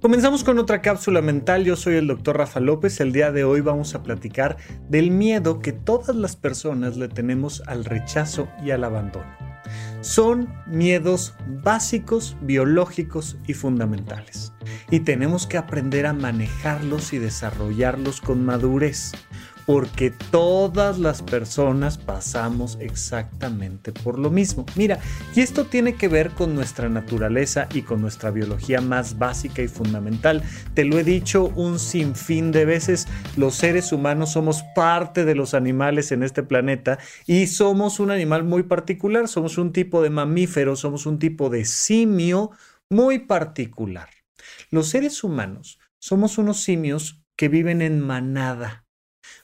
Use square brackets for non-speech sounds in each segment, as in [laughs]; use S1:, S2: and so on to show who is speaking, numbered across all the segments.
S1: Comenzamos con otra cápsula mental, yo soy el doctor Rafa López, el día de hoy vamos a platicar del miedo que todas las personas le tenemos al rechazo y al abandono. Son miedos básicos, biológicos y fundamentales, y tenemos que aprender a manejarlos y desarrollarlos con madurez porque todas las personas pasamos exactamente por lo mismo. Mira, y esto tiene que ver con nuestra naturaleza y con nuestra biología más básica y fundamental. Te lo he dicho un sinfín de veces, los seres humanos somos parte de los animales en este planeta y somos un animal muy particular, somos un tipo de mamífero, somos un tipo de simio muy particular. Los seres humanos somos unos simios que viven en manada.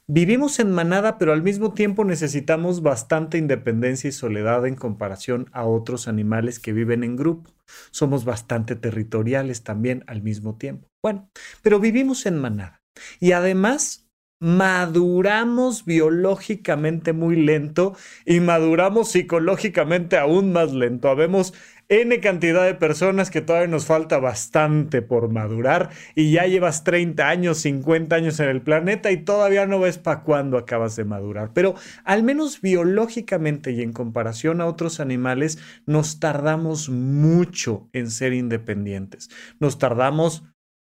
S1: Vivimos en manada, pero al mismo tiempo necesitamos bastante independencia y soledad en comparación a otros animales que viven en grupo. Somos bastante territoriales también al mismo tiempo. Bueno, pero vivimos en manada. Y además maduramos biológicamente muy lento y maduramos psicológicamente aún más lento. N cantidad de personas que todavía nos falta bastante por madurar y ya llevas 30 años, 50 años en el planeta y todavía no ves para cuándo acabas de madurar. Pero al menos biológicamente y en comparación a otros animales, nos tardamos mucho en ser independientes. Nos tardamos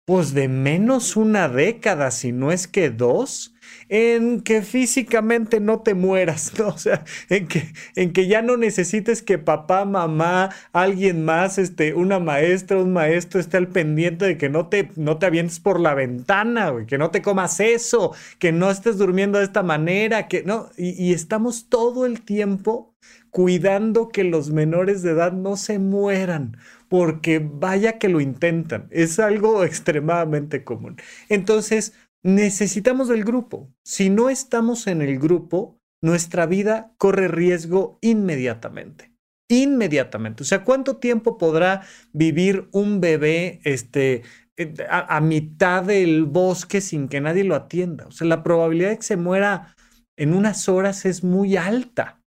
S1: pues de menos una década, si no es que dos, en que físicamente no te mueras. O sea, en que, en que ya no necesites que papá, mamá, alguien más, este, una maestra, un maestro esté al pendiente de que no te, no te avientes por la ventana, que no te comas eso, que no estés durmiendo de esta manera, que no, y estamos todo el tiempo cuidando que los menores de edad no se mueran porque vaya que lo intentan. Es algo [laughs] extremadamente común. Entonces, necesitamos del grupo. Si no estamos en el grupo, nuestra vida corre riesgo inmediatamente. Inmediatamente. O sea, ¿cuánto tiempo podrá vivir un bebé este, eh, a, a, mitad del bosque sin que nadie lo atienda? O sea, la probabilidad de que se muera en unas horas es muy alta.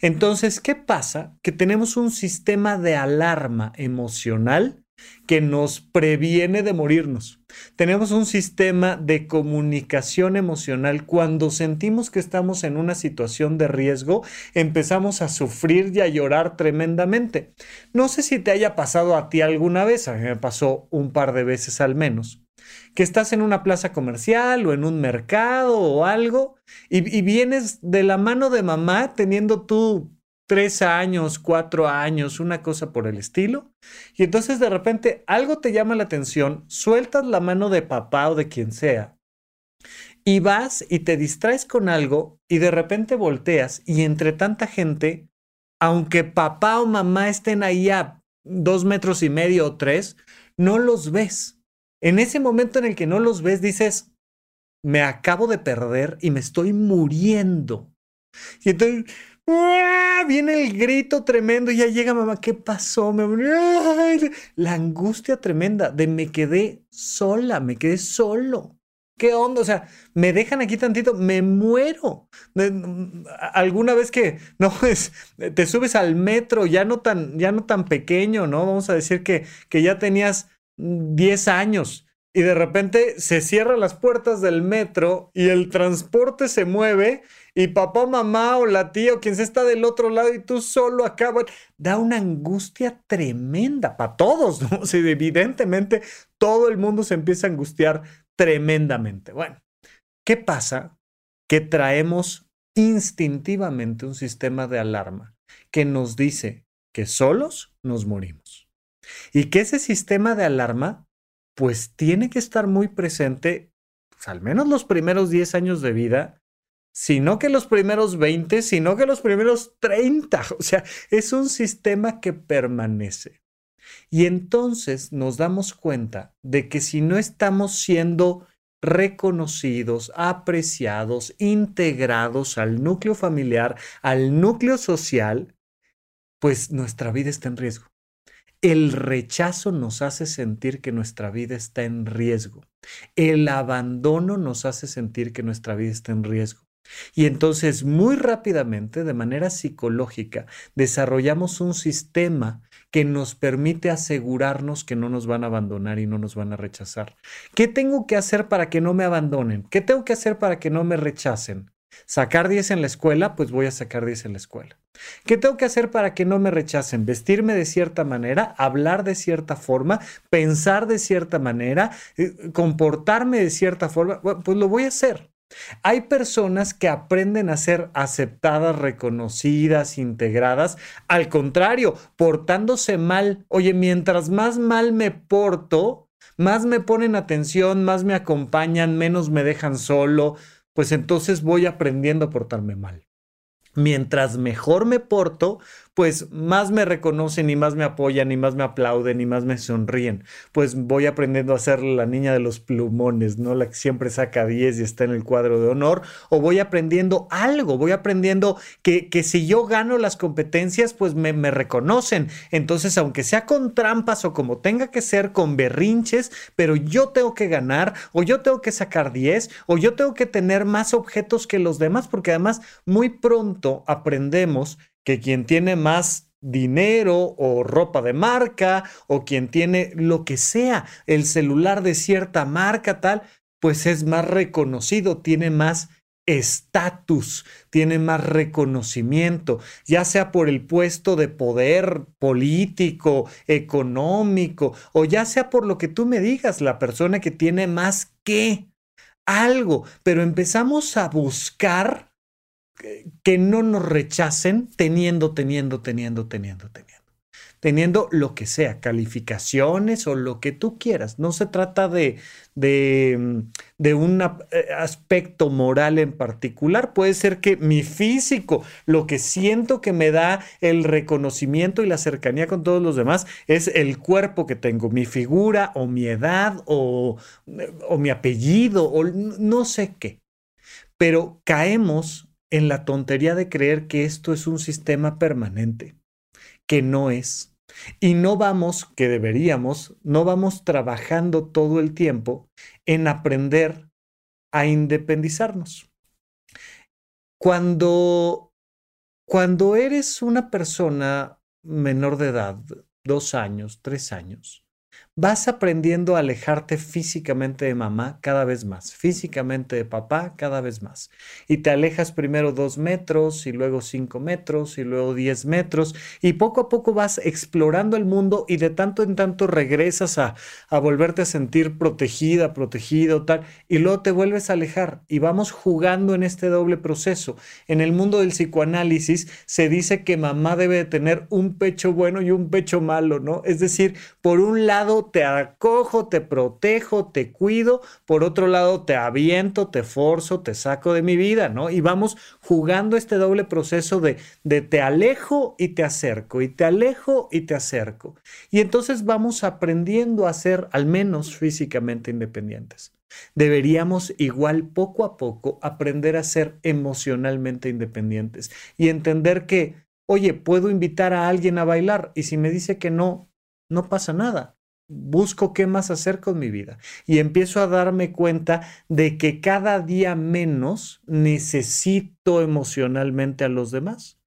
S1: Entonces, ¿qué pasa? Que tenemos un sistema de alarma emocional que nos previene de morirnos. Tenemos un sistema de comunicación emocional. Cuando sentimos que estamos en una situación de riesgo, empezamos a sufrir y a llorar tremendamente. No sé si te haya pasado a ti alguna vez, a mí me pasó un par de veces al menos que estás en una plaza comercial o en un mercado o algo y, vienes de la mano de mamá teniendo tú tres años, cuatro años, una cosa por el estilo. Y entonces de repente algo te llama la atención, sueltas la mano de papá o de quien sea y vas y te distraes con algo y de repente volteas y entre tanta gente, aunque papá o mamá estén ahí a dos metros y medio o tres, no los ves. En ese momento en el que no los ves, dices, me acabo de perder y me estoy muriendo. Y entonces viene el grito tremendo ya llega mamá, ¿qué pasó? La angustia tremenda de me quedé sola, me quedé solo. ¿Qué onda? O sea, me dejan aquí tantito, me muero. Alguna vez que [laughs] no es, te subes al metro, ya no tan, ya no tan pequeño, ¿no? Vamos a decir que, que ya tenías 10 años y de repente se cierran las puertas del metro y el transporte se mueve y papá, mamá o la tía o quien se está del otro lado y tú solo acabas, da una angustia tremenda para todos, ¿no? [laughs] evidentemente todo el mundo se empieza a angustiar tremendamente. Bueno, ¿qué pasa? Que traemos instintivamente un sistema de alarma que nos dice que solos nos morimos. Y que ese sistema de alarma, pues tiene que estar muy presente, pues, al menos los primeros 10 años de vida, sino que los primeros 20, sino que los primeros 30. [laughs] O sea, es un sistema que permanece. Y entonces nos damos cuenta de que si no estamos siendo reconocidos, apreciados, integrados al núcleo familiar, al núcleo social, pues nuestra vida está en riesgo. El rechazo nos hace sentir que nuestra vida está en riesgo. El abandono nos hace sentir que nuestra vida está en riesgo. Y entonces muy rápidamente, de manera psicológica, desarrollamos un sistema que nos permite asegurarnos que no nos van a abandonar y no nos van a rechazar. ¿Qué tengo que hacer para que no me abandonen? ¿Qué tengo que hacer para que no me rechacen? ¿Sacar 10 en la escuela? Pues voy a sacar 10 en la escuela. ¿Qué tengo que hacer para que no me rechacen? Vestirme de cierta manera, hablar de cierta forma, pensar de cierta manera, eh, comportarme de cierta forma. pues lo voy a hacer. Hay personas que aprenden a ser aceptadas, reconocidas, integradas. Al contrario, portándose mal. Oye, mientras más mal me porto, más me ponen atención, más me acompañan, menos me dejan solo. Pues entonces voy aprendiendo a portarme mal. Mientras mejor me porto, pues más me reconocen y más me apoyan y más me aplauden y más me sonríen. Pues voy aprendiendo a ser la niña de los plumones, ¿no? La que siempre saca 10 y está en el cuadro de honor. O voy aprendiendo algo, voy aprendiendo que, que si yo gano las competencias, pues me, me reconocen. Entonces, aunque sea con trampas o como tenga que ser, con berrinches, pero yo tengo que ganar o yo tengo que sacar 10 o yo tengo que tener más objetos que los demás, porque además muy pronto aprendemos que quien tiene más dinero o ropa de marca o quien tiene lo que sea, el celular de cierta marca tal, pues es más reconocido, tiene más estatus, tiene más reconocimiento, ya sea por el puesto de poder político, económico, o ya sea por lo que tú me digas, la persona que tiene más que algo, pero empezamos a buscar que no nos rechacen teniendo, teniendo, teniendo, teniendo, teniendo. Teniendo lo que sea, calificaciones o lo que tú quieras. No se trata de, de, de un eh, aspecto moral en particular. Puede ser que mi físico, lo que siento que me da el reconocimiento y la cercanía con todos los demás, es el cuerpo que tengo, mi figura o mi edad o, o mi apellido o no sé qué. Pero caemos en la tontería de creer que esto es un sistema permanente, que no es. Y no vamos, que deberíamos, no vamos trabajando todo el tiempo en aprender a independizarnos. Cuando, cuando eres una persona menor de edad, dos años, tres años, vas aprendiendo a alejarte físicamente de mamá cada vez más, físicamente de papá cada vez más. Y te alejas primero dos metros y luego cinco metros y luego diez metros y poco a poco vas explorando el mundo y de tanto en tanto regresas a, a volverte a sentir protegida, protegido, tal, y luego te vuelves a alejar y vamos jugando en este doble proceso. En el mundo del psicoanálisis se dice que mamá debe tener un pecho bueno y un pecho malo, ¿no? Es decir, por un lado te acojo, te protejo, te cuido, por otro lado te aviento, te forzo, te saco de mi vida, ¿no? Y vamos jugando este doble proceso de, de te alejo y te acerco, y te alejo y te acerco. Y entonces vamos aprendiendo a ser al menos físicamente independientes. Deberíamos igual poco a poco aprender a ser emocionalmente independientes y entender que, oye, puedo invitar a alguien a bailar y si me dice que no, no pasa nada busco qué más hacer con mi vida y empiezo a darme cuenta de que cada día menos necesito emocionalmente a los demás.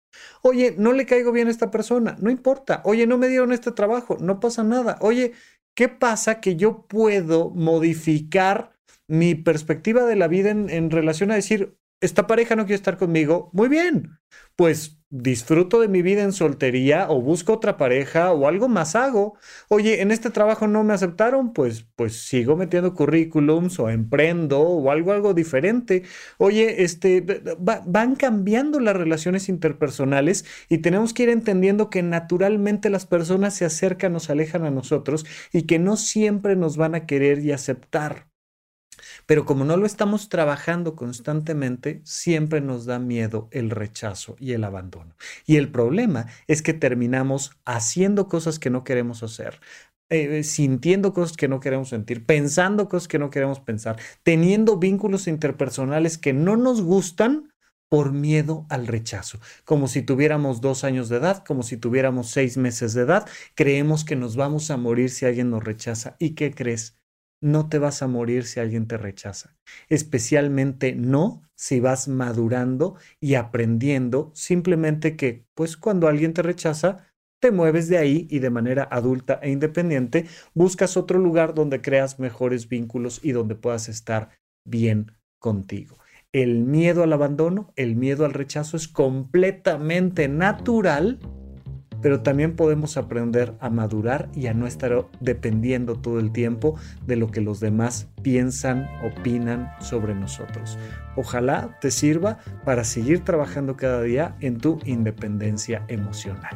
S1: Oye, no le caigo bien a esta persona, no importa. Oye, no me dieron este trabajo, no pasa nada. Oye, ¿qué pasa que yo puedo modificar mi perspectiva de la vida en, en relación a decir, esta pareja no quiere estar conmigo, muy bien, pues disfruto de mi vida en soltería o busco otra pareja o algo más hago. Oye, en este trabajo no me aceptaron, pues pues sigo metiendo currículums o emprendo o algo algo diferente. Oye, este van cambiando las relaciones interpersonales y tenemos que ir entendiendo que naturalmente las personas se acercan o se alejan a nosotros y que no siempre nos van a querer y aceptar. Pero como no lo estamos trabajando constantemente, siempre nos da miedo el rechazo y el abandono. Y el problema es que terminamos haciendo cosas que no queremos hacer, eh, sintiendo cosas que no queremos sentir, pensando cosas que no queremos pensar, teniendo vínculos interpersonales que no nos gustan por miedo al rechazo. Como si tuviéramos dos años de edad, como si tuviéramos seis meses de edad, creemos que nos vamos a morir si alguien nos rechaza. ¿Y qué crees? No te vas a morir si alguien te rechaza. Especialmente no si vas madurando y aprendiendo simplemente que, pues cuando alguien te rechaza, te mueves de ahí y de manera adulta e independiente buscas otro lugar donde creas mejores vínculos y donde puedas estar bien contigo. El miedo al abandono, el miedo al rechazo es completamente natural pero también podemos aprender a madurar y a no estar dependiendo todo el tiempo de lo que los demás piensan, opinan sobre nosotros. Ojalá te sirva para seguir trabajando cada día en tu independencia emocional.